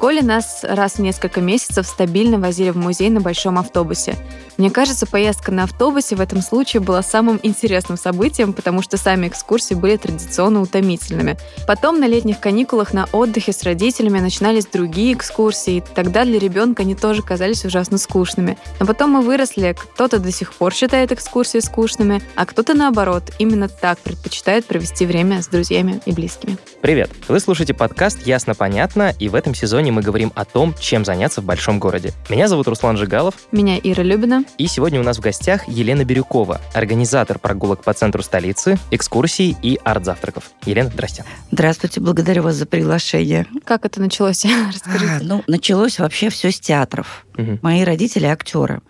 школе нас раз в несколько месяцев стабильно возили в музей на большом автобусе. Мне кажется, поездка на автобусе в этом случае была самым интересным событием, потому что сами экскурсии были традиционно утомительными. Потом на летних каникулах на отдыхе с родителями начинались другие экскурсии, и тогда для ребенка они тоже казались ужасно скучными. Но потом мы выросли, кто-то до сих пор считает экскурсии скучными, а кто-то наоборот, именно так предпочитает провести время с друзьями и близкими. Привет! Вы слушаете подкаст «Ясно-понятно», и в этом сезоне мы говорим о том, чем заняться в большом городе. Меня зовут Руслан Жигалов. Меня Ира Любина. И сегодня у нас в гостях Елена Бирюкова, организатор прогулок по центру столицы, экскурсий и арт-завтраков. Елена, здрасте. Здравствуйте, благодарю вас за приглашение. Как это началось? Расскажите. А, ну, началось вообще все с театров. Угу. Мои родители актеры.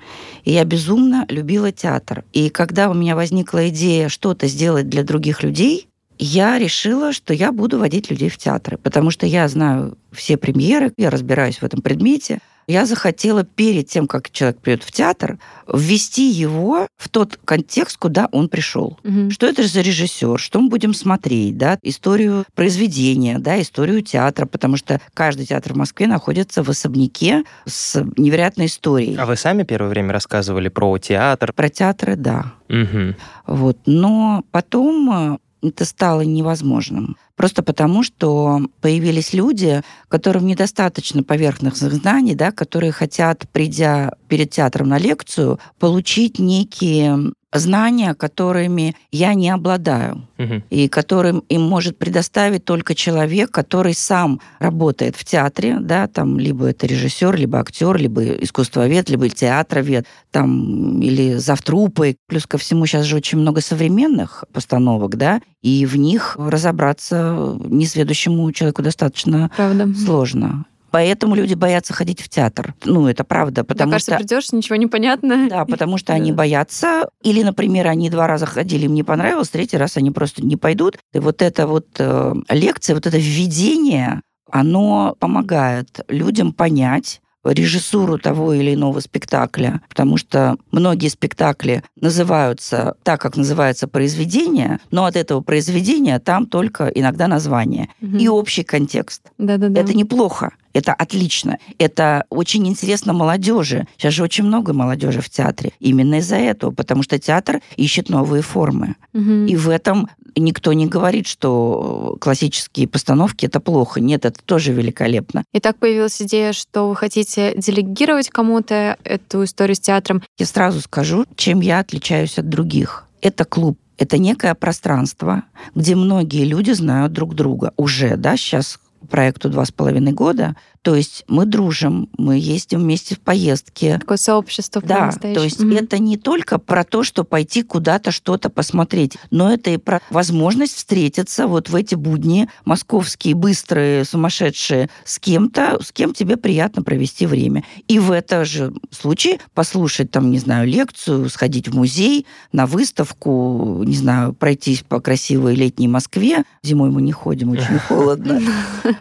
И я безумно любила театр. И когда у меня возникла идея что-то сделать для других людей, я решила, что я буду водить людей в театры, потому что я знаю все премьеры, я разбираюсь в этом предмете. Я захотела перед тем, как человек придет в театр, ввести его в тот контекст, куда он пришел. Угу. Что это за режиссер, что мы будем смотреть, да, историю произведения, да, историю театра, потому что каждый театр в Москве находится в особняке с невероятной историей. А вы сами первое время рассказывали про театр? Про театры, да. Угу. Вот. Но потом э, это стало невозможным. Просто потому, что появились люди, которым недостаточно поверхностных знаний, да, которые хотят, придя перед театром на лекцию, получить некие знания, которыми я не обладаю, угу. и которым им может предоставить только человек, который сам работает в театре, да, там либо это режиссер, либо актер, либо искусствовед, либо театровед, там или завтрупы. Плюс ко всему сейчас же очень много современных постановок, да, и в них разобраться несведущему человеку достаточно Правда. сложно. Поэтому люди боятся ходить в театр. Ну, это правда, потому Мне кажется, что... придешь, ничего не понятно. Да, потому что они боятся. Или, например, они два раза ходили, им не понравилось, третий раз они просто не пойдут. И вот эта вот э, лекция, вот это введение, оно помогает людям понять, режиссуру того или иного спектакля, потому что многие спектакли называются так, как называется произведение, но от этого произведения там только иногда название угу. и общий контекст. Да-да-да. Это неплохо. Это отлично. Это очень интересно молодежи. Сейчас же очень много молодежи в театре. Именно из-за этого, потому что театр ищет новые формы. Угу. И в этом никто не говорит, что классические постановки это плохо. Нет, это тоже великолепно. И так появилась идея, что вы хотите делегировать кому-то эту историю с театром. Я сразу скажу, чем я отличаюсь от других. Это клуб это некое пространство, где многие люди знают друг друга уже, да, сейчас проекту два с половиной года, то есть мы дружим, мы ездим вместе в поездки. Такое сообщество. Да, то есть mm это не только про то, что пойти куда-то что-то посмотреть, но это и про возможность встретиться вот в эти будни московские, быстрые, сумасшедшие, с кем-то, с кем тебе приятно провести время. И в этом же случае послушать там, не знаю, лекцию, сходить в музей, на выставку, не знаю, пройтись по красивой летней Москве. Зимой мы не ходим, очень холодно.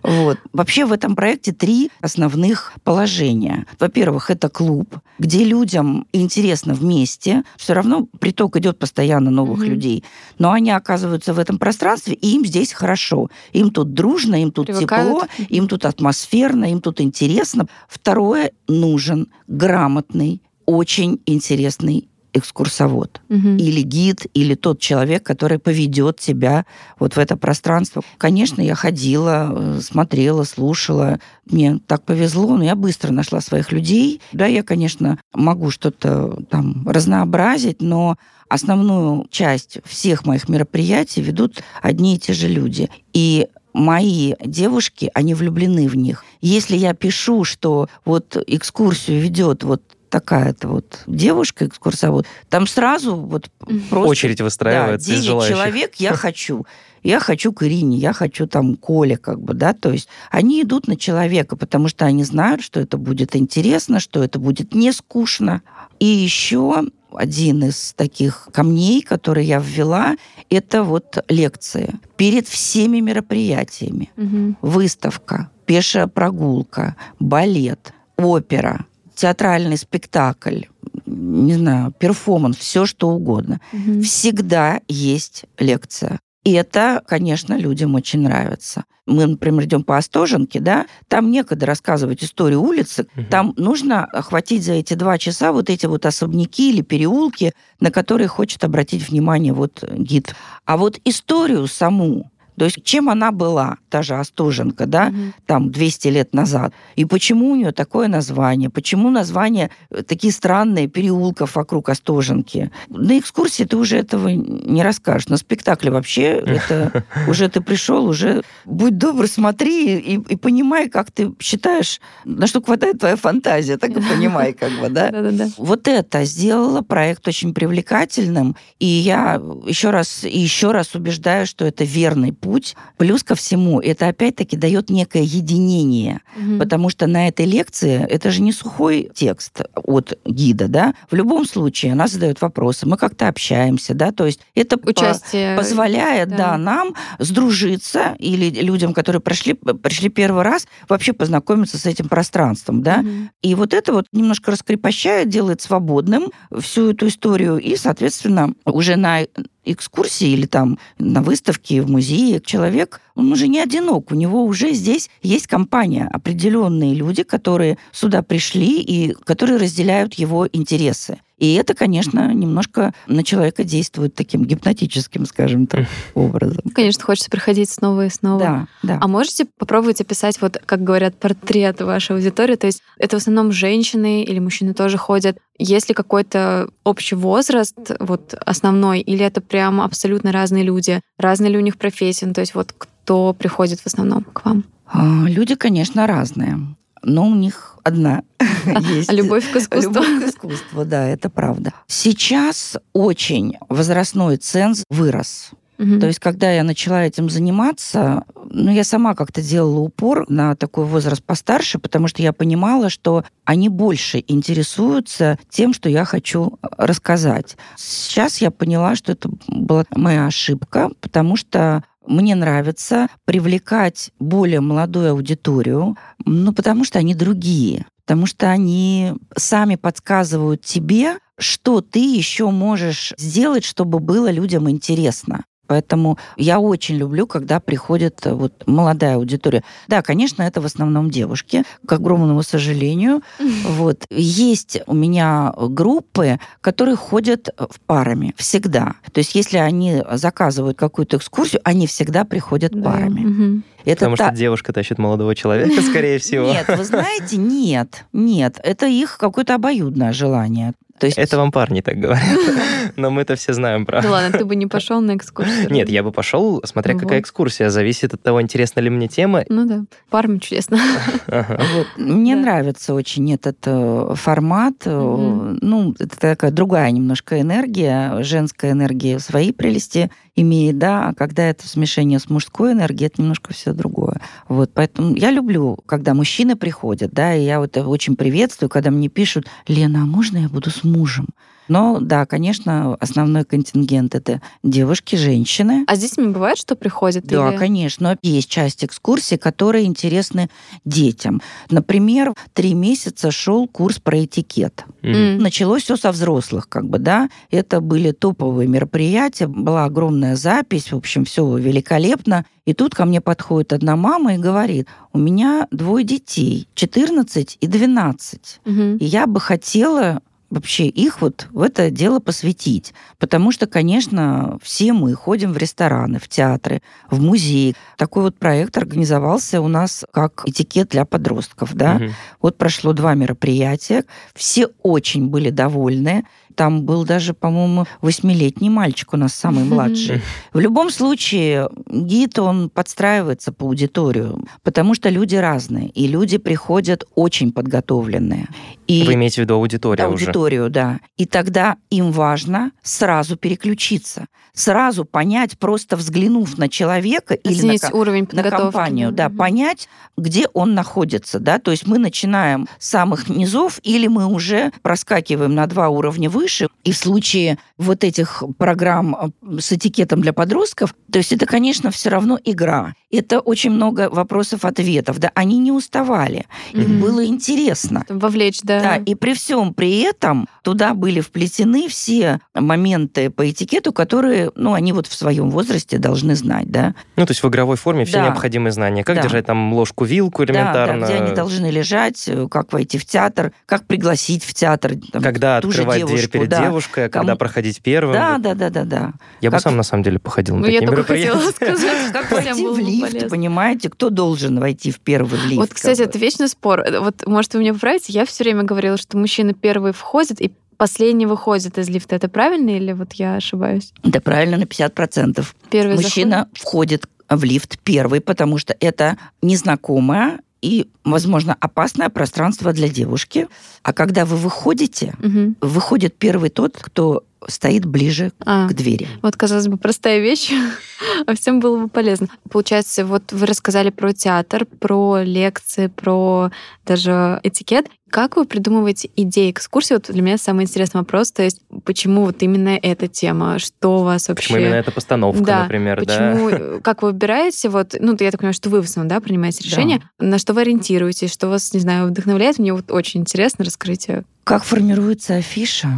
Вот. Вообще в этом проекте три три основных положения. Во-первых, это клуб, где людям интересно вместе. Все равно приток идет постоянно новых mm-hmm. людей. Но они оказываются в этом пространстве, и им здесь хорошо. Им тут дружно, им тут Привыкают. тепло, им тут атмосферно, им тут интересно. Второе, нужен грамотный, очень интересный экскурсовод угу. или гид, или тот человек, который поведет тебя вот в это пространство. Конечно, я ходила, э, смотрела, слушала. Мне так повезло, но я быстро нашла своих людей. Да, я, конечно, могу что-то там разнообразить, но основную часть всех моих мероприятий ведут одни и те же люди. И мои девушки, они влюблены в них. Если я пишу, что вот экскурсию ведет вот такая-то вот девушка, экскурсовод, там сразу вот просто... Очередь выстраивается да, из желающих. человек я хочу. Я хочу к Ирине, я хочу там Коле, как бы, да, то есть они идут на человека, потому что они знают, что это будет интересно, что это будет не скучно. И еще один из таких камней, который я ввела, это вот лекции. Перед всеми мероприятиями. Угу. Выставка, пешая прогулка, балет, опера, театральный спектакль, не знаю, перформанс, все что угодно. Угу. Всегда есть лекция. И это, конечно, людям очень нравится. Мы, например, идем по Остоженке, да, там некогда рассказывать историю улицы, угу. там нужно охватить за эти два часа вот эти вот особняки или переулки, на которые хочет обратить внимание вот гид. А вот историю саму, то есть чем она была, та же Остоженка, да, угу. там 200 лет назад, и почему у нее такое название, почему название э, такие странные переулков вокруг Остоженки. На экскурсии ты уже этого не расскажешь. На спектакле вообще это уже ты пришел, уже будь добр, смотри и, и понимай, как ты считаешь, на что хватает твоя фантазия, так и понимай, как бы, да? Вот это сделало проект очень привлекательным, и я еще раз и еще раз убеждаю, что это верный путь путь. Плюс ко всему, это опять-таки дает некое единение, угу. потому что на этой лекции это же не сухой текст от гида, да. В любом случае она задает вопросы, мы как-то общаемся, да, то есть это Участие... по позволяет, да. да, нам сдружиться или людям, которые прошли, пришли первый раз, вообще познакомиться с этим пространством, да. Угу. И вот это вот немножко раскрепощает, делает свободным всю эту историю, и, соответственно, уже на экскурсии или там на выставке в музее человек, он уже не одинок, у него уже здесь есть компания, определенные люди, которые сюда пришли и которые разделяют его интересы. И это, конечно, немножко на человека действует таким гипнотическим, скажем так, образом. Конечно, хочется приходить снова и снова. Да, да. А можете попробовать описать, вот, как говорят, портрет вашей аудитории? То есть это в основном женщины или мужчины тоже ходят? Есть ли какой-то общий возраст, вот, основной, или это прям абсолютно разные люди? Разные ли у них профессии? Ну, то есть вот кто приходит в основном к вам? А, люди, конечно, разные но у них одна есть. Любовь к искусству. Любовь к искусству, да, это правда. Сейчас очень возрастной ценз вырос. Угу. То есть, когда я начала этим заниматься, ну, я сама как-то делала упор на такой возраст постарше, потому что я понимала, что они больше интересуются тем, что я хочу рассказать. Сейчас я поняла, что это была моя ошибка, потому что мне нравится привлекать более молодую аудиторию, ну, потому что они другие, потому что они сами подсказывают тебе, что ты еще можешь сделать, чтобы было людям интересно. Поэтому я очень люблю, когда приходит э, вот молодая аудитория. Да, конечно, это в основном девушки, к огромному сожалению. Вот. Есть у меня группы, которые ходят э, в парами всегда. То есть если они заказывают какую-то экскурсию, они всегда приходят да. парами. Угу. Это Потому та... что девушка тащит молодого человека, скорее всего. Нет, вы знаете, нет, нет. Это их какое-то обоюдное желание. То есть... Это вам парни так говорят. Но мы-то все знаем, правда. Да ладно, ты бы не пошел на экскурсию? Нет, я бы пошел, смотря вот. какая экскурсия. Зависит от того, интересна ли мне тема. Ну да, парами чудесно. Вот. Мне да. нравится очень этот э, формат. Угу. Ну, это такая другая немножко энергия. Женская энергия свои прелести имеет, да, а когда это смешение с мужской энергией, это немножко все другое. Вот, поэтому я люблю, когда мужчины приходят, да, и я вот очень приветствую, когда мне пишут, Лена, а можно я буду с мужем? Но да, конечно, основной контингент это девушки, женщины. А здесь не бывает, что приходят? Да, или... конечно. Есть часть экскурсий, которые интересны детям. Например, три месяца шел курс про этикет. Mm. Началось все со взрослых, как бы, да. Это были топовые мероприятия, была огромная запись, в общем, все великолепно. И тут ко мне подходит одна мама и говорит, у меня двое детей, 14 и 12. Угу. И я бы хотела вообще их вот в это дело посвятить. Потому что, конечно, все мы ходим в рестораны, в театры, в музеи. Такой вот проект организовался у нас как этикет для подростков. Да? Угу. Вот прошло два мероприятия. Все очень были довольны. Там был даже, по-моему, восьмилетний мальчик у нас самый младший. В любом случае, гид, он подстраивается по аудиторию, потому что люди разные, и люди приходят очень подготовленные. И Вы имеете в виду аудиторию Аудиторию, уже? Да. И тогда им важно сразу переключиться, сразу понять, просто взглянув на человека Оценить или на, уровень на компанию, да, понять, где он находится, да, то есть мы начинаем с самых низов или мы уже проскакиваем на два уровня выше. И в случае вот этих программ э, с этикетом для подростков, то есть это, конечно, все равно игра. Это очень много вопросов-ответов. Да, они не уставали. Им mm-hmm. было интересно. Вовлечь, да. Да, и при всем при этом туда были вплетены все моменты по этикету, которые, ну, они вот в своем возрасте должны знать, да. Ну, то есть в игровой форме все Да. необходимые знания. Как Да. держать там ложку, вилку элементарно. Да, да, где они должны лежать, э, как войти в театр, как пригласить в театр. там, Когда ту же открывать дверь девушку, перед да. девушкой, а когда Кому- проходить первым. Да, да, да, да, да. Я бы Как- сам, на самом деле, походил на Ну, я такие только хотела сказать, как Войти в бы лифт, полезно. понимаете, кто должен войти в первый лифт? Вот, кстати, бы? это вечный спор. Вот, может, вы меня поправите? Я все время говорила, что мужчина первый входит и последний выходит из лифта. Это правильно или вот я ошибаюсь? Да, правильно, на 50%. Первый Мужчина входит в лифт первый, потому что это незнакомое и, возможно, опасное пространство для девушки. А когда вы выходите, заходит. Мгм. выходит первый тот, кто стоит ближе А, к двери. вот, казалось бы, простая вещь, а всем было бы полезно. Получается, вот вы рассказали про театр, про лекции, про даже этикет. Как вы придумываете идеи экскурсии? Вот для меня самый интересный вопрос, то есть почему вот именно эта тема? Что у вас вообще... Почему именно эта постановка, Да, например, да? Почему, э, как вы выбираете, вот, ну, я так понимаю, что вы в основном, да, принимаете Да. решение, на что вы ориентируетесь, что вас, не знаю, вдохновляет, мне вот очень интересно, расскажите. Как формируется афиша?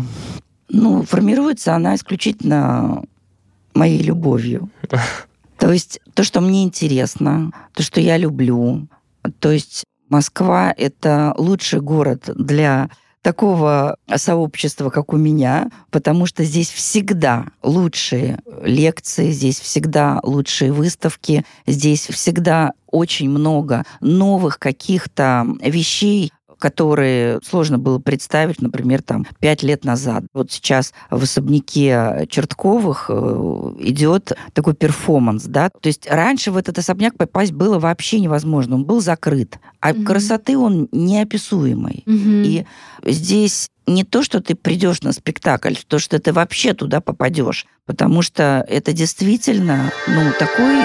Ну, формируется она исключительно моей любовью. То есть то, что мне интересно, то, что я люблю. То есть Москва — это лучший город для такого сообщества, как у меня, потому что здесь всегда лучшие лекции, здесь всегда лучшие выставки, здесь всегда очень много новых каких-то вещей, которые сложно было представить, например, там пять лет назад. Вот сейчас в особняке Чертковых э, идет такой перформанс, да. То есть раньше в этот особняк попасть было вообще невозможно, он был закрыт, а Мгм. красоты он неописуемый. И здесь не то, что ты придешь на спектакль, то, что ты вообще туда попадешь. Потому что это действительно, ну, такой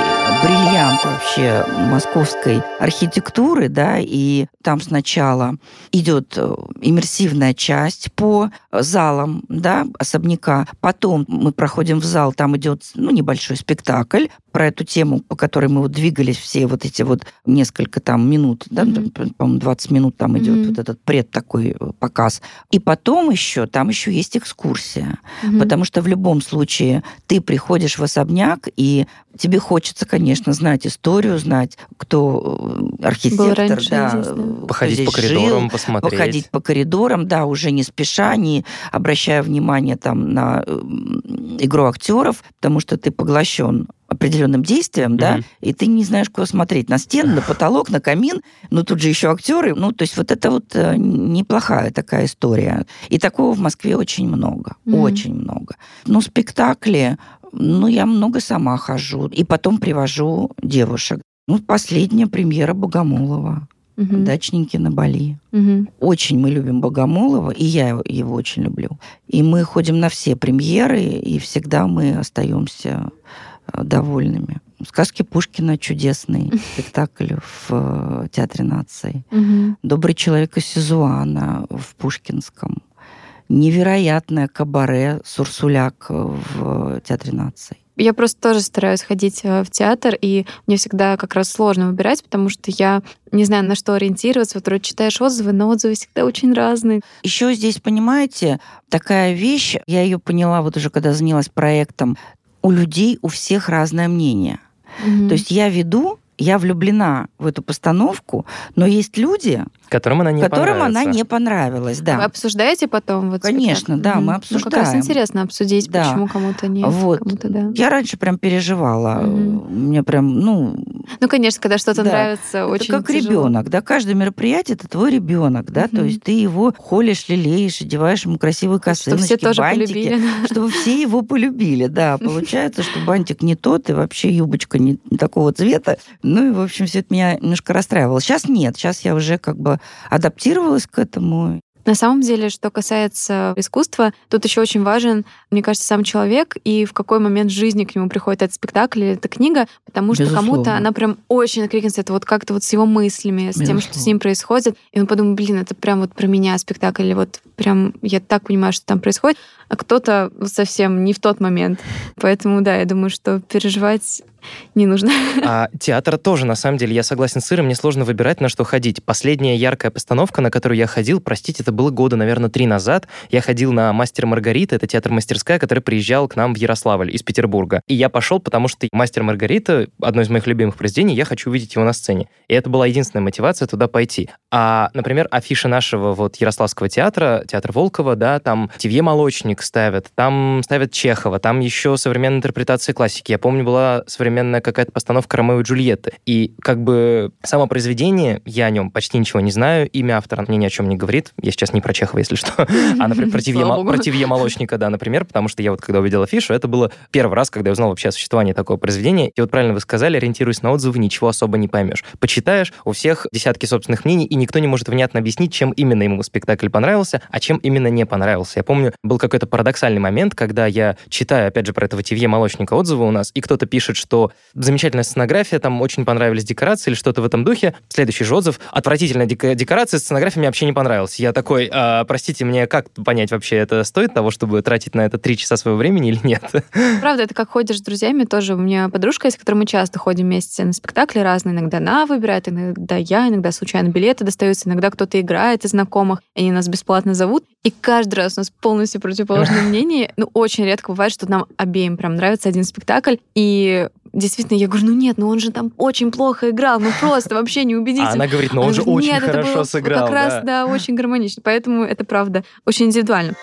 бриллиант вообще московской архитектуры, да, и там сначала идет э, иммерсивная часть по залам, да, особняка. Потом мы проходим в зал, там идет, ну, небольшой спектакль про эту тему, по которой мы вот двигались все вот эти вот несколько там минут, да, там, по-моему, 20 минут там идет Мгм. вот этот пред такой э, показ. И потом еще, там еще есть экскурсия. Мгм. Потому что в любом случае ты приходишь в особняк, и тебе хочется, конечно, знать историю, знать, кто э, архитектор, раньше да, здесь, да. э, Походить здесь по коридорам, жил, посмотреть. походить по коридорам, да, уже не спеша, не обращая внимания там на э, игру актеров, потому что ты поглощен определенным действием, да, Мгм. и ты не знаешь, куда смотреть. На стену, на потолок, на камин, ну тут же еще актеры. Ну, то есть вот это вот э, неплохая такая история. И такого в Москве очень много, Мгм. очень много. Ну, спектакли, ну, я много сама хожу. И потом привожу девушек. Ну, последняя премьера Богомолова. Мгм. «Дачники на Бали». Мгм. Очень мы любим Богомолова, и я его, его очень люблю. И мы ходим на все премьеры, и всегда мы остаемся довольными. Сказки Пушкина чудесный спектакль в э, Театре нации. Добрый человек из Сизуана в Пушкинском. Невероятное кабаре Сурсуляк в Театре нации. Я просто тоже стараюсь ходить э, в театр, и мне всегда как раз сложно выбирать, потому что я не знаю, на что ориентироваться. Вот вроде читаешь отзывы, но отзывы всегда очень разные. Еще здесь, понимаете, такая вещь, я ее поняла вот уже когда занялась проектом, у людей у всех разное мнение. Мгм. То есть я веду, я влюблена в эту постановку, но есть люди, Которым она не которым она не понравилась. Вы Да. обсуждаете потом? Вот Конечно, спектакль? да, мы Мгм. Ну, как раз обсуждаем. интересно обсудить, Да. почему кому-то нет, Вот. кому-то да. Я раньше прям переживала. Мгм. Мне прям, ну, Ну, конечно, когда что-то Да. нравится, это очень как тяжело. ребенок, да, каждое мероприятие это твой ребенок, да, то Мгм. есть ты его холишь, лелеешь, одеваешь ему красивые Чтобы косыночки, все тоже бантики, полюбили. чтобы все его полюбили, да. Получается, что бантик не тот, и вообще юбочка не, не такого цвета. Ну и, в общем, все это меня немножко расстраивало. Сейчас нет, сейчас я уже как бы адаптировалась к этому. На самом деле, что касается искусства, тут еще очень важен, мне кажется, сам человек и в какой момент жизни к нему приходит этот спектакль или эта книга, потому что Безусловно. кому-то она прям очень откликнется, это вот как-то вот с его мыслями, с тем, что с Безусловно. ним происходит, и он подумает, блин, это прям вот про меня спектакль, или вот прям я так понимаю, что там происходит, а кто-то совсем не в тот момент. Поэтому, да, я думаю, что переживать не нужно. А театр тоже, на самом деле, я согласен с Ирой, мне сложно выбирать, на что ходить. Последняя яркая постановка, на которую я ходил, простите, это было года, наверное, три назад. Я ходил на «Мастер Маргарита», это театр-мастерская, который приезжал к нам в Ярославль из Петербурга. И я пошел, потому что «Мастер Маргарита» — одно из моих любимых произведений, я хочу увидеть его на сцене. И это была единственная мотивация туда пойти. А, например, афиша нашего вот Ярославского театра, театр Волкова, да, там Тивье Молочник ставят, там ставят Чехова, там еще современная интерпретация классики. Я помню, была современная какая-то постановка Ромео и Джульетты. И как бы само произведение, я о нем почти ничего не знаю, имя автора мне ни о чем не говорит. Я сейчас не про Чехова, если что, а, например, про Тивье, про Тивье Молочника, да, например, потому что я вот когда увидел афишу, это было первый раз, когда я узнал вообще о существовании такого произведения. И вот правильно вы сказали, ориентируясь на отзывы, ничего особо не поймешь. Почитаешь, у всех десятки собственных мнений, и никто не может внятно объяснить, чем именно ему спектакль понравился, а чем именно не понравился. Я помню, был какой-то парадоксальный момент, когда я читаю, опять же, про этого Тивье Молочника отзывы у нас, и кто-то пишет, что замечательная сценография, там очень понравились декорации или что-то в этом духе. Следующий же отзыв, отвратительная декорация, сценография мне вообще не понравилась. Я такой, а, простите, мне как понять вообще, это стоит того, чтобы тратить на это три часа своего времени или нет? Правда, это как ходишь с друзьями тоже. У меня подружка, с которой мы часто ходим вместе на спектакли разные. Иногда она выбирает, иногда я, иногда случайно билеты достаются, иногда кто-то играет из знакомых, они нас бесплатно зовут. И каждый раз у нас полностью противоположное мнение. Ну, очень редко бывает, что нам обеим прям нравится один спектакль. И действительно, я говорю, ну нет, ну он же там очень плохо играл, ну просто вообще не убедительно. А она говорит, ну он же очень хорошо сыграл. Как раз, да, очень гармонично. Поэтому это правда очень индивидуально.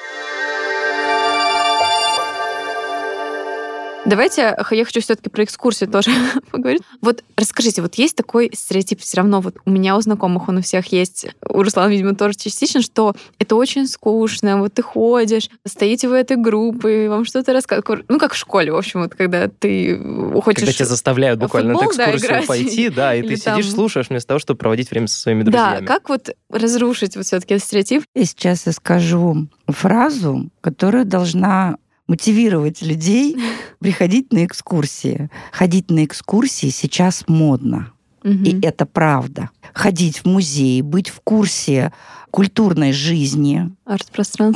Давайте, я хочу все-таки про экскурсию тоже поговорить. Вот расскажите, вот есть такой стереотип все равно, вот у меня у знакомых он у всех есть, у Руслана, видимо, тоже частично, что это очень скучно, вот ты ходишь, стоите вы этой группы, вам что-то рассказывают. Ну, как в школе, в общем, вот когда ты хочешь... Когда тебя заставляют буквально футбол, на экскурсию да, пойти, да, и ты там... сидишь, слушаешь вместо того, чтобы проводить время со своими друзьями. Да, как вот разрушить вот все-таки стереотип? И сейчас я скажу фразу, которая должна мотивировать людей приходить на экскурсии. Ходить на экскурсии сейчас модно. И это правда. Ходить в музей, быть в курсе культурной жизни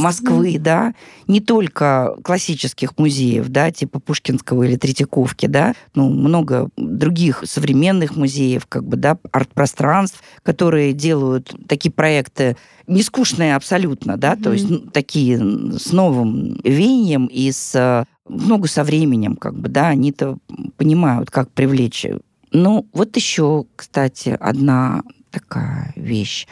Москвы, да, не только классических музеев, да, типа Пушкинского или Третьяковки, да, ну, много других современных музеев, как бы, да, арт-пространств, которые делают такие проекты нескучные абсолютно, да, mm-hmm. то есть ну, такие с новым веянием и с много со временем, как бы, да, они-то понимают, как привлечь. Ну, вот еще, кстати, одна такая вещь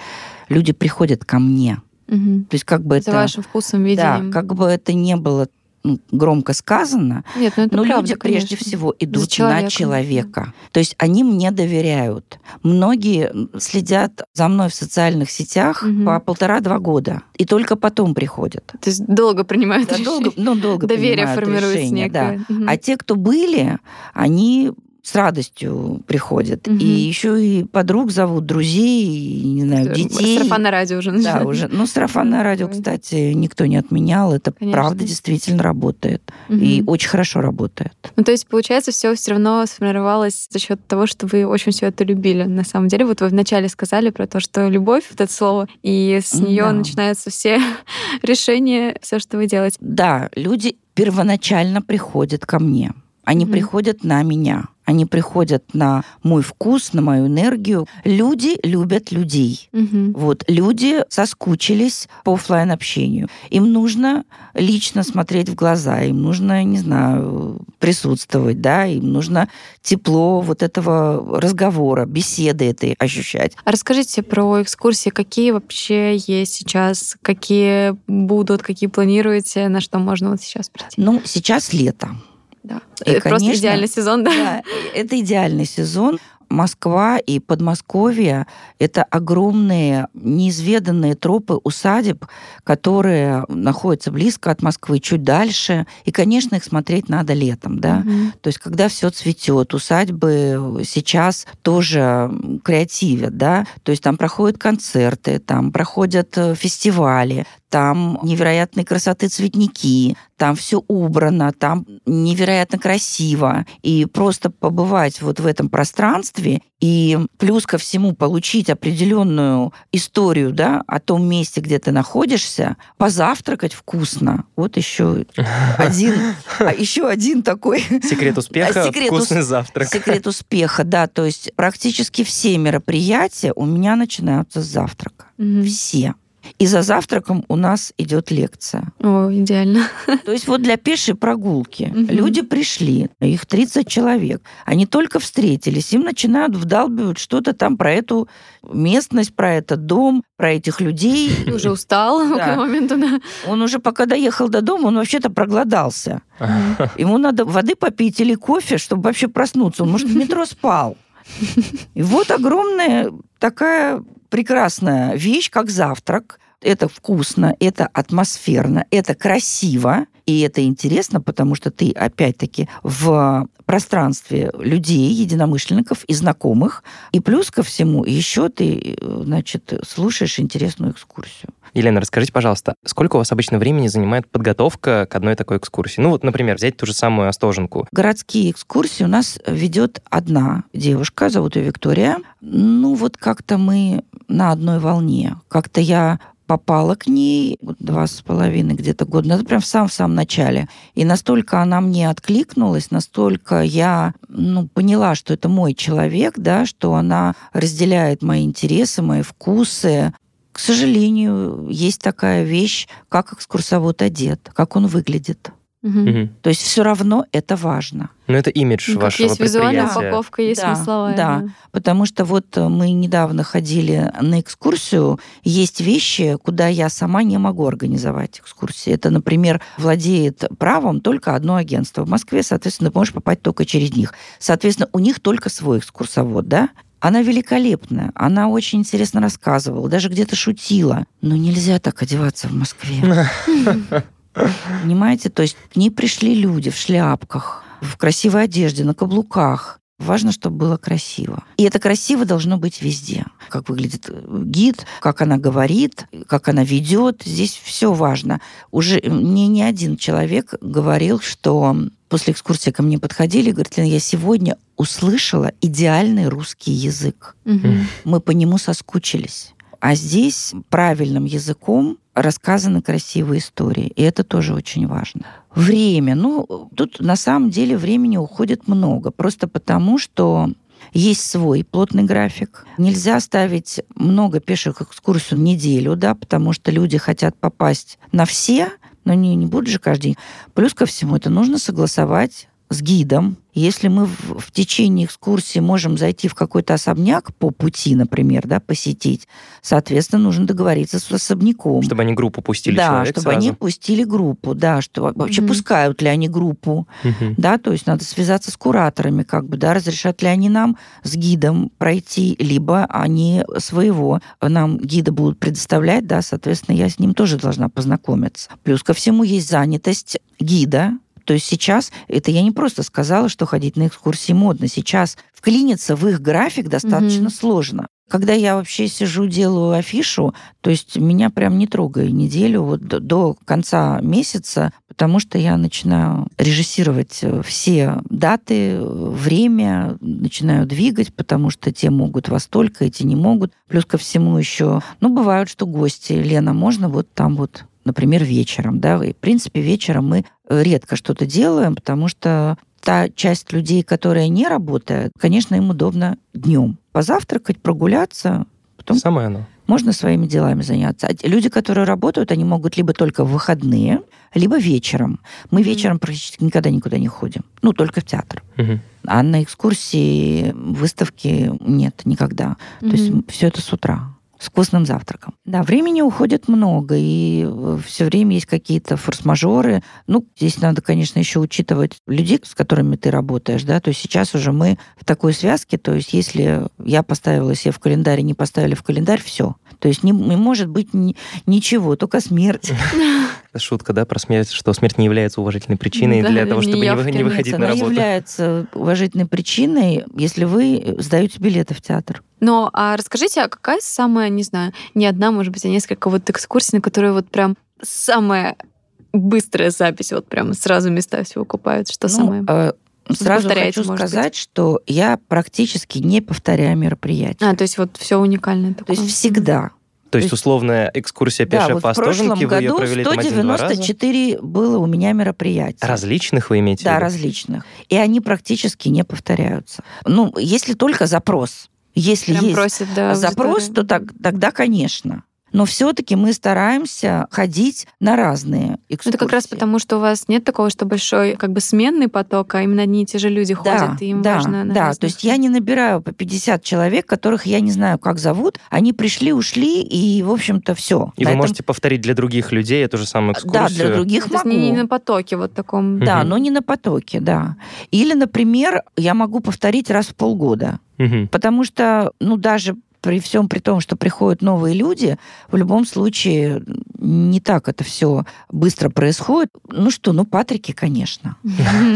люди приходят ко мне. Угу. То есть как бы За это... вашим вкусом, видением. Да, как бы это не было ну, громко сказано, Нет, ну это но правда, люди конечно. прежде всего идут человека. на человека. То есть они мне доверяют. Многие следят за мной в социальных сетях угу. по полтора-два года. И только потом приходят. То есть долго принимают да, решение. Долго, ну, долго Доверие формируется решение, некое. Да. Угу. А те, кто были, они с радостью приходят. Угу. И еще и подруг зовут, друзей, не знаю, детей. Сарафанное радио уже Да, уже. Ну, сарафанное радио, кстати, никто не отменял. Это Конечно. правда действительно работает. Угу. И очень хорошо работает. Ну, то есть, получается, все все равно сформировалось за счет того, что вы очень все это любили. На самом деле, вот вы вначале сказали про то, что любовь, вот это слово, и с нее да. начинаются все решения, все, что вы делаете. Да, люди первоначально приходят ко мне. Они угу. приходят на меня. Они приходят на мой вкус, на мою энергию. Люди любят людей. Угу. Вот люди соскучились по офлайн общению. Им нужно лично смотреть в глаза, им нужно, не знаю, присутствовать, да, им нужно тепло вот этого разговора, беседы этой ощущать. А расскажите про экскурсии, какие вообще есть сейчас, какие будут, какие планируете, на что можно вот сейчас прийти? Ну, сейчас лето. Да. И, это конечно, просто идеальный сезон, да? Да, это идеальный сезон. Москва и Подмосковье — это огромные неизведанные тропы усадеб, которые находятся близко от Москвы, чуть дальше. И, конечно, их смотреть надо летом, да. Mm-hmm. То есть, когда все цветет, усадьбы сейчас тоже креативят, да. То есть там проходят концерты, там проходят э, фестивали, там невероятной красоты цветники, там все убрано, там невероятно красиво. И просто побывать вот в этом пространстве и плюс ко всему получить определенную историю да, о том месте, где ты находишься, позавтракать вкусно. Вот еще один, а еще один такой... Секрет успеха секрет вкусный завтрак. Секрет успеха, да. То есть практически все мероприятия у меня начинаются с завтрака. Все. И за завтраком у нас идет лекция. О, идеально. То есть вот для пешей прогулки угу. люди пришли, их 30 человек, они только встретились, им начинают вдалбивать что-то там про эту местность, про этот дом, про этих людей. Уже устал да. к моменту, да. Он уже пока доехал до дома, он вообще-то проголодался. Ему надо воды попить или кофе, чтобы вообще проснуться. Он, может, в метро спал. И вот огромная такая прекрасная вещь, как завтрак. Это вкусно, это атмосферно, это красиво, и это интересно, потому что ты, опять-таки, в пространстве людей, единомышленников и знакомых. И плюс ко всему, еще ты, значит, слушаешь интересную экскурсию. Елена, расскажите, пожалуйста, сколько у вас обычно времени занимает подготовка к одной такой экскурсии? Ну вот, например, взять ту же самую Остоженку. Городские экскурсии у нас ведет одна девушка, зовут ее Виктория. Ну вот как-то мы на одной волне. Как-то я попала к ней два с половиной где-то года назад, прям в самом-самом начале. И настолько она мне откликнулась, настолько я ну, поняла, что это мой человек, да, что она разделяет мои интересы, мои вкусы. К сожалению, есть такая вещь, как экскурсовод одет, как он выглядит. Угу. То есть все равно это важно. Но это имидж ну, вашего есть визуальная упаковка, есть да, смысловая. Да, да, потому что вот мы недавно ходили на экскурсию, есть вещи, куда я сама не могу организовать экскурсии. Это, например, владеет правом только одно агентство. В Москве, соответственно, ты можешь попасть только через них. Соответственно, у них только свой экскурсовод, да? Она великолепная, она очень интересно рассказывала, даже где-то шутила. Но нельзя так одеваться в Москве. Понимаете? То есть к ней пришли люди в шляпках, в красивой одежде, на каблуках. Важно, чтобы было красиво. И это красиво должно быть везде. Как выглядит э, гид, как она говорит, как она ведет. Здесь все важно. Уже мне не один человек говорил, что после экскурсии ко мне подходили и говорят, Лена, я сегодня услышала идеальный русский язык. Угу. Мы по нему соскучились. А здесь правильным языком рассказаны красивые истории. И это тоже очень важно. Время. Ну, тут на самом деле времени уходит много. Просто потому, что есть свой плотный график. Нельзя ставить много пеших экскурсий в неделю, да, потому что люди хотят попасть на все, но не, не будут же каждый день. Плюс ко всему, это нужно согласовать с гидом. Если мы в, в течение экскурсии можем зайти в какой-то особняк по пути, например, да, посетить, соответственно, нужно договориться с особняком. Чтобы они группу пустили Да, человек чтобы сразу. они пустили группу, да, что вообще mm-hmm. пускают ли они группу, mm-hmm. да, то есть надо связаться с кураторами, как бы, да, разрешат ли они нам с гидом пройти, либо они своего нам гида будут предоставлять, да, соответственно, я с ним тоже должна познакомиться. Плюс ко всему есть занятость гида, то есть сейчас, это я не просто сказала, что ходить на экскурсии модно. Сейчас вклиниться в их график достаточно mm-hmm. сложно. Когда я вообще сижу, делаю афишу, то есть меня прям не трогай неделю вот до, до конца месяца, потому что я начинаю режиссировать э, все даты, время, начинаю двигать, потому что те могут во столько, эти не могут. Плюс ко всему еще, ну, бывают, что гости, Лена, можно вот там вот например, вечером. Да? И, в принципе, вечером мы э, редко что-то делаем, потому что та часть людей, которая не работает, конечно, им удобно днем позавтракать, прогуляться. Потом Самое оно. Можно своими делами заняться. А люди, которые работают, они могут либо только в выходные, либо вечером. Мы вечером практически никогда никуда не ходим. Ну, только в театр. mm А на экскурсии, выставки нет никогда. mm То есть все это с утра с вкусным завтраком. Да, времени уходит много, и э, все время есть какие-то форс-мажоры. Ну, здесь надо, конечно, еще учитывать людей, с которыми ты работаешь, да, то есть сейчас уже мы в такой связке, то есть если я поставила себе в календарь, не поставили в календарь, все. То есть не, не может быть ни, ничего, только смерть. шутка, да, про смерть, что смерть не является уважительной причиной Да, для того, чтобы не, вы- не выходить Она на работу. является уважительной причиной, если вы сдаете билеты в театр. Но а расскажите, а какая самая, не знаю, не одна, может быть, а несколько вот экскурсий, на которые вот прям самая быстрая запись, вот прям сразу места все выкупают, что Ну, самое... э, Сразу хочу может быть? сказать, что я практически не повторяю мероприятия. А, то есть вот все уникальное То такое. есть всегда. То есть условная экскурсия Да, пешая вот по в прошлом Остоженке, вы ее году провели там один-два раза? 194 было у меня мероприятий. Различных вы имеете в Да, различных. И они практически не повторяются. Ну, если только запрос. Если Прям есть просит, да, запрос, то так- тогда, конечно. Но все-таки мы стараемся ходить на разные Ну, экскурсии. Это как раз потому, что у вас нет такого, что большой как бы сменный поток, а именно одни и те же люди Да, ходят, и им да, важно на да. разных- То есть я не набираю по 50 человек, которых я не знаю, как зовут. Они пришли, ушли, и, в общем-то, все. И вы можете повторить для других людей эту же самую Да, экскурсию? для других Ну, то есть могу. не, не на потоке вот таком. Да, Мгм. но не на потоке, да. Или, например, я могу повторить раз в полгода. Мгм. Потому что, ну, даже при всем при том, что приходят новые люди, в любом случае не так это все быстро происходит. Ну что, ну, Патрики, конечно.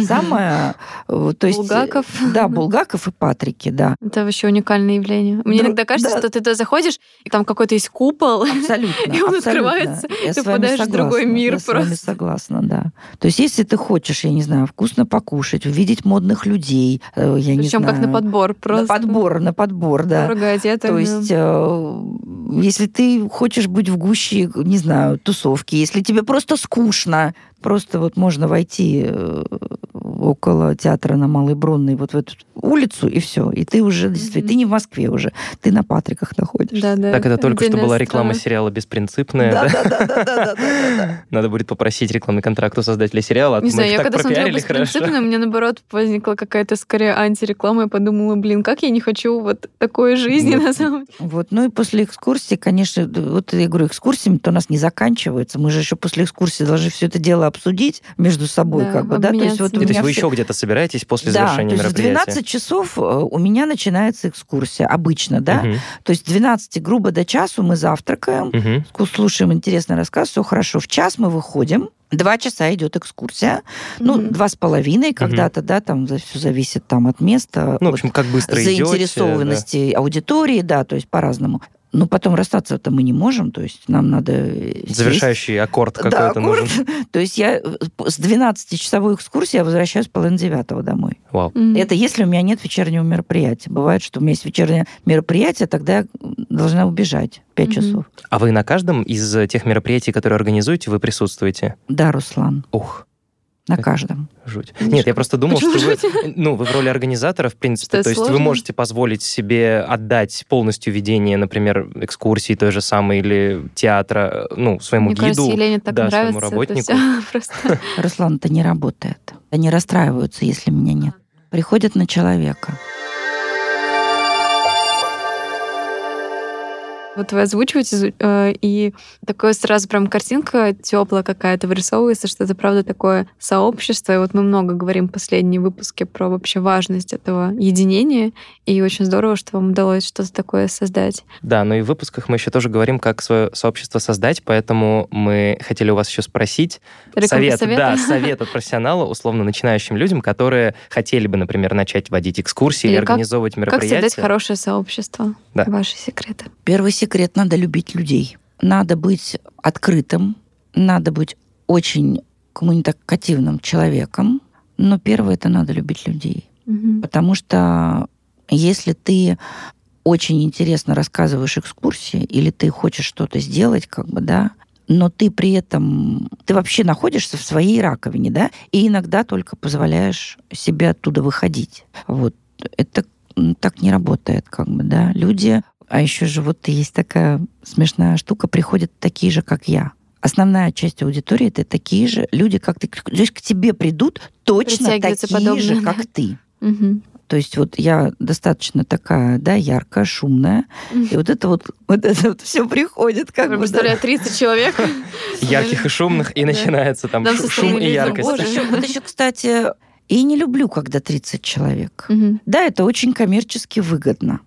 Самое... э, То есть, Булгаков. Да, Булгаков и Патрики, да. Это вообще уникальное явление. Мне Да, иногда кажется, что ты туда заходишь, и там какой-то есть купол, Абсолютно. И он открывается, ты попадаешь в другой мир Я с вами просто. согласна, да. То есть, если ты хочешь, я не знаю, вкусно покушать, увидеть модных людей, э, я не Причем знаю... как на подбор просто. На подбор, на подбор, да. То да. Есть, э, если ты хочешь быть в гуще, не знаю, тусовки, если тебе просто скучно, просто вот можно войти э, около театра на Малой Бронной вот в эту улицу, и все. И ты уже, действительно, ты не в Москве уже, ты на Патриках находишься. Да, да. Так это только что была реклама сериала «Беспринципная». Да, да? да, да, да, да, да, да. Надо будет попросить рекламный контракт у создателя сериала. а Не знаю, я когда смотрела. «Беспринципно», у меня, наоборот, возникла какая-то скорее антиреклама. Я подумала, блин, как я не хочу вот такой жизни Вот. на самом деле. Вот. Ну и после экскурсии, конечно, вот я говорю, экскурсиями-то у нас не заканчивается. Мы же еще после экскурсии должны все это дело обсудить между собой, как бы, да. То есть вот у меня вы еще где-то собираетесь после да, завершения то есть в мероприятия? 12 часов э, у меня начинается экскурсия, обычно, да. Мгм, То есть с 12 грубо до часу мы завтракаем, слушаем интересный рассказ, все хорошо. В час мы выходим, Два часа идет экскурсия, ну, Мгм. два с половиной когда-то, да, там все зависит там от места, Ну, в общем, как быстро идете, заинтересованности аудитории, да, то есть по-разному. Но потом расстаться-то мы не можем, то есть нам надо э, да. сесть. Завершающий аккорд Да, какой-то аккорд. нужен. То есть я э, с 12-часовой экскурсии я возвращаюсь половине девятого домой. Вау. Мгм. Это если у меня нет вечернего мероприятия. Бывает, что у меня есть вечернее мероприятие, тогда я должна убежать 5 Мгм. часов. А вы на каждом из тех мероприятий, которые организуете, вы присутствуете? Да, Руслан, Ух, на Так. каждом. жуть. Конечно. Нет, я просто думал, Почему что вы, жуть? ну, вы в роли организатора, в принципе, Что, то есть вы сложно? можете позволить себе отдать полностью ведение, например, экскурсии той же самой или театра, ну, своему Мне гиду. кажется, Елене так да, своему нравится. это работнику. просто. Руслан, это не работает. Они расстраиваются, если меня нет. Приходят на человека. Вот вы озвучиваете, э, и такое сразу прям картинка теплая какая-то вырисовывается, что это правда такое сообщество. И вот мы много говорим в последние выпуски про вообще важность этого единения. И очень здорово, что вам удалось что-то такое создать. Да, но и в выпусках мы еще тоже говорим, как свое сообщество создать, поэтому мы хотели у вас еще спросить совет, совет? да, совет от профессионала, условно начинающим людям, которые хотели бы, например, начать водить экскурсии или, Или как- организовывать Как мероприятия. создать хорошее сообщество? Да. Ваши секреты. Первый секрет – надо любить людей. Надо быть открытым, надо быть очень коммуникативным человеком. Но первое – это надо любить людей. Мгм. Потому что если ты очень интересно рассказываешь экскурсии, или ты хочешь что-то сделать, как бы, да, но ты при этом, ты вообще находишься в своей раковине, да, и иногда только позволяешь себе оттуда выходить. Вот. Это так не работает, как бы, да. Люди, а еще же вот есть такая смешная штука, приходят такие же, как я. Основная часть аудитории это такие же люди, как ты. То есть к тебе придут точно такие же, подобные, да. как ты. То есть вот я достаточно такая, да, яркая, шумная, и вот это вот, вот это вот все приходит, как Я бы. да. представляю, 30 человек. Ярких и шумных, и Да. начинается там шум и яркость. Вот Боже. еще, вот еще, кстати, и не люблю, когда 30 человек. Да, это очень коммерчески выгодно.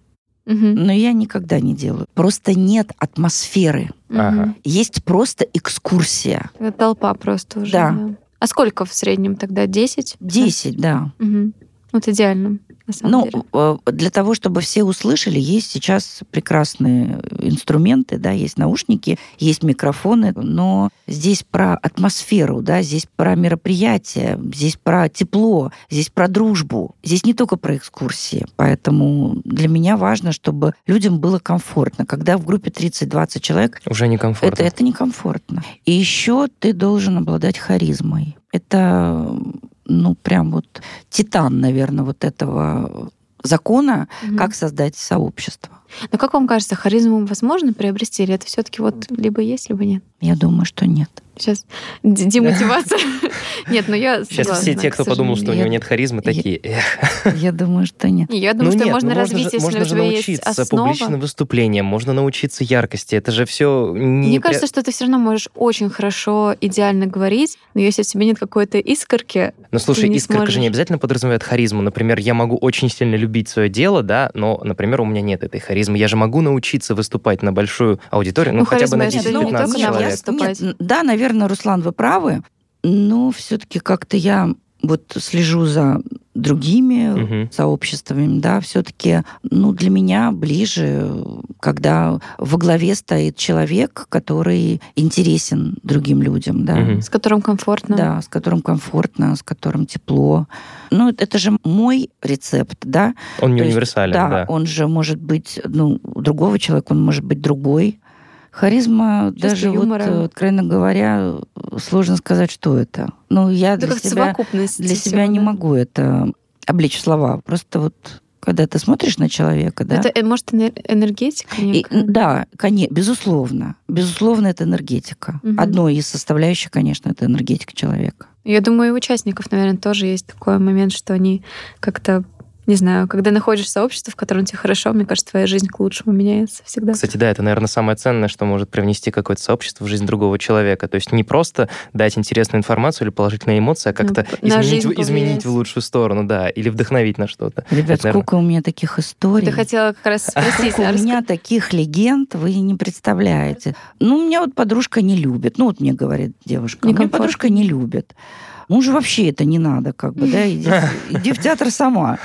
Мгм. но я никогда не делаю. Просто нет атмосферы. Ага. Есть просто экскурсия. Это Толпа просто уже. Да. А сколько в среднем тогда? Десять? Десять, да. Мгм. Вот идеально, на самом Ну, деле. э, для того, чтобы все услышали, есть сейчас прекрасные инструменты, да, есть наушники, есть микрофоны, но здесь про атмосферу, да, здесь про мероприятие, здесь про тепло, здесь про дружбу, здесь не только про экскурсии. Поэтому для меня важно, чтобы людям было комфортно. Когда в группе 30-20 человек, Уже некомфортно. это, это некомфортно. И еще ты должен обладать харизмой. Это, ну, прям вот титан, наверное, вот этого закона, Мгм. как создать сообщество. Но как вам кажется, харизму возможно приобрести, или это все-таки вот либо есть, либо нет? Я думаю, что нет. Сейчас демотивация. Нет, ну я Сейчас все те, кто подумал, что у него нет харизмы, такие. Я думаю, что нет. Не, Я думаю, ну что нет, можно ну развить, если можно у тебя есть научиться основа. публичным выступлениям, можно научиться яркости. Это же все не Мне кажется, что ты все равно можешь очень хорошо, идеально говорить, но если у тебя нет какой-то искорки, Ну, слушай, искорка же не обязательно подразумевает харизму. Например, я могу очень сильно любить свое дело, да, но, например, у меня нет этой харизмы. Я же могу научиться выступать на большую аудиторию, ну, Ну, хотя бы на харизма это не 10-15 только на человек. выступать. нет, да, наверное, Руслан, вы правы, но все-таки как-то я вот слежу за другими Мгм. сообществами, да, все-таки, ну, для меня ближе, когда во главе стоит человек, который интересен другим людям, да. Мгм. с которым комфортно. Да, с которым комфортно, с которым тепло. Ну, это- же мой рецепт, да. Он не То есть, универсален, да, да. он же может быть, ну, у другого человека он может быть другой. Харизма, Чувство даже юмора. вот, э, откровенно говоря, сложно сказать, что это. Ну, я Это для себя, для всего, себя не да. могу это облечь в слова. Просто вот когда ты смотришь на человека, да, Это, э, может, энер- энергетика и, да, конечно, безусловно. Безусловно, это энергетика. Мгм. Одной из составляющих, конечно, это энергетика человека. Я думаю, и у участников, наверное, тоже есть такой момент, что они как-то, не знаю, когда находишь сообщество, в котором тебе хорошо, мне кажется, твоя жизнь к лучшему меняется всегда. Кстати, да, это, наверное, самое ценное, что может привнести какое-то сообщество в жизнь другого человека. То есть не просто дать интересную информацию или положительные эмоции, а как-то Ну, изменить, изменить в лучшую сторону, да, или вдохновить на что-то. Ребят, Это, наверное, сколько у меня таких историй. Ты хотела как раз спросить, Сколько а у раска- меня таких легенд вы не представляете. Ну, меня вот подружка не любит. Ну, вот мне говорит девушка. Мне Некомфортно. подружка не любит. Мужу вообще это не надо, как бы, да, иди, иди в театр сама.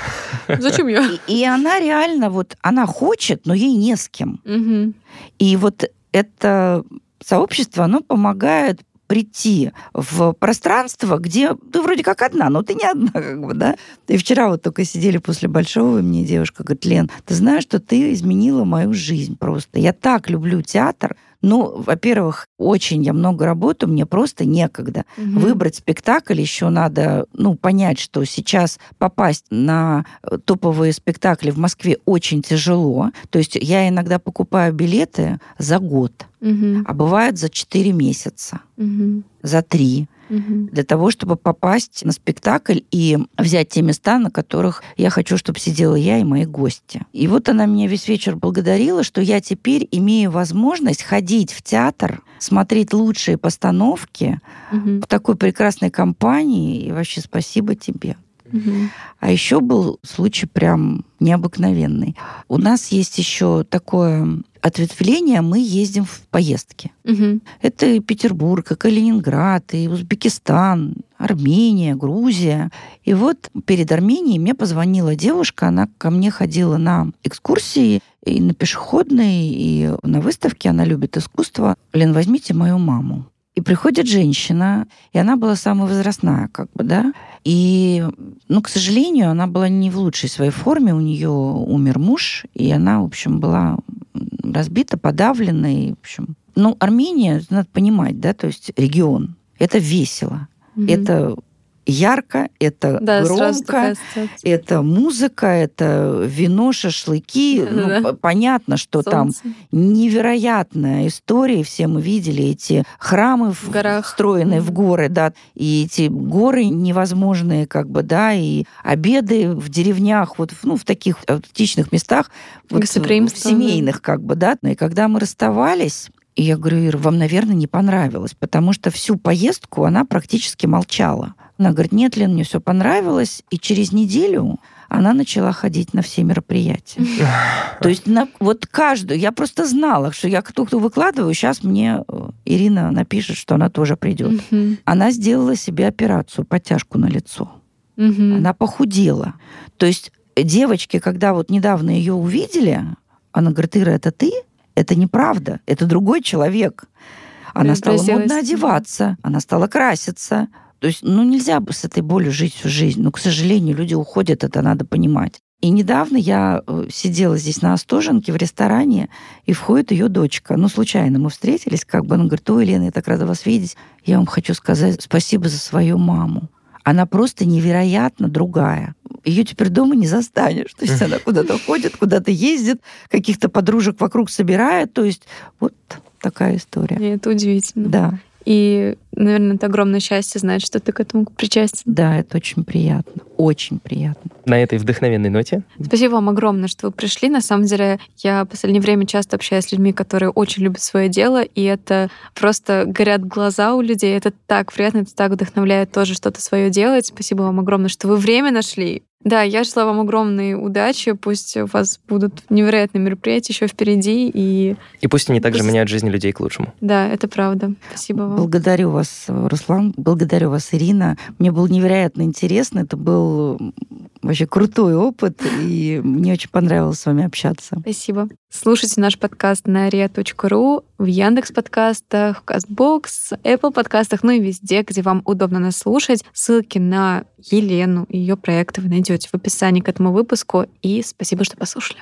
Зачем я? И, и она реально вот, она хочет, но ей не с кем. Мгм. И вот это сообщество, оно помогает прийти в пространство, где ты вроде как одна, но ты не одна, как бы, да. И вчера вот только сидели после Большого, и мне девушка говорит, Лен, ты знаешь, что ты изменила мою жизнь просто. Я так люблю театр. Ну, во-первых, очень я много работаю, мне просто некогда. Мгм. Выбрать спектакль еще надо, ну, понять, что сейчас попасть на э, топовые спектакли в Москве очень тяжело. То есть я иногда покупаю билеты за год, Мгм. а бывает за 4 месяца, Мгм. за 3 Мгм. для того, чтобы попасть на спектакль и взять те места, на которых я хочу, чтобы сидела я и мои гости. И вот она меня весь вечер благодарила, что я теперь имею возможность ходить в театр, смотреть лучшие постановки Мгм. в такой прекрасной компании, и вообще спасибо тебе. Мгм. А еще был случай прям необыкновенный. У нас есть еще такое ответвление, мы ездим в поездки. Мгм. Это и Петербург, и Калининград, и Узбекистан, Армения, Грузия. И вот перед Арменией мне позвонила девушка, она ко мне ходила на экскурсии и на пешеходные, и на выставке, она любит искусство. Лен, возьмите мою маму. И приходит женщина, и она была самая возрастная, как бы, да. И, ну, к сожалению, она была не в лучшей своей форме, у нее умер муж, и она, в общем, была разбита, подавлена, и, в общем... Ну, Армения, надо понимать, да, то есть регион, это весело, Мгм. это ярко, это да, громко, это музыка, это вино, шашлыки. Ну, п- понятно, что там Солнце. невероятная история. Все мы видели эти храмы в, В горах. встроенные в Мгм. горы, да, и эти горы невозможные, как бы, да, и обеды в деревнях, вот, в- ну, в таких аутентичных местах, вот, в семейных, как бы, да. И когда мы расставались, и я говорю, Ира, вам, наверное, не понравилось, потому что всю поездку она практически молчала. Она говорит, нет, Лен, мне все понравилось. И через неделю она начала ходить на все мероприятия. То есть на, вот каждую, я просто знала, что я кто-то выкладываю, сейчас мне э, Ирина напишет, что она тоже придет. Она сделала себе операцию, подтяжку на лицо. Она похудела. То есть девочки, когда вот недавно ее увидели, она говорит, Ира, это ты? Это неправда, это другой человек. Она стала модно одеваться, она стала краситься. То есть, ну, нельзя бы с этой болью жить всю жизнь. Но, к сожалению, люди уходят, это надо понимать. И недавно я э, сидела здесь на Остоженке в ресторане, и входит ее дочка. Ну, случайно мы встретились, как бы она говорит, ой, Лена, я так рада вас видеть. Я вам хочу сказать спасибо за свою маму. Она просто невероятно другая. Ее теперь дома не застанешь. То есть она куда-то ходит, куда-то ездит, каких-то подружек вокруг собирает. То есть вот такая история. И это удивительно. Да. И, наверное, это огромное счастье знать, что ты к этому причастен. Да, это очень приятно. Очень приятно. На этой вдохновенной ноте. Спасибо вам огромное, что вы пришли. На самом деле, я в последнее время часто общаюсь с людьми, которые очень любят свое дело, и это просто горят глаза у людей. Это так приятно, это так вдохновляет тоже что-то свое делать. Спасибо вам огромное, что вы время нашли да, я желаю вам огромной удачи. Пусть у вас будут невероятные мероприятия еще впереди. И, и пусть они также пусть... меняют жизни людей к лучшему. Да, это правда. Спасибо вам. Благодарю вас, Руслан. Благодарю вас, Ирина. Мне было невероятно интересно. Это был вообще крутой опыт. И мне очень понравилось с вами общаться. Спасибо. Слушайте наш подкаст на ria.ru, в Яндекс подкастах, в Казбокс, Apple подкастах, ну и везде, где вам удобно нас слушать. Ссылки на Елену и ее проекты вы найдете в описании к этому выпуску. И спасибо, что послушали.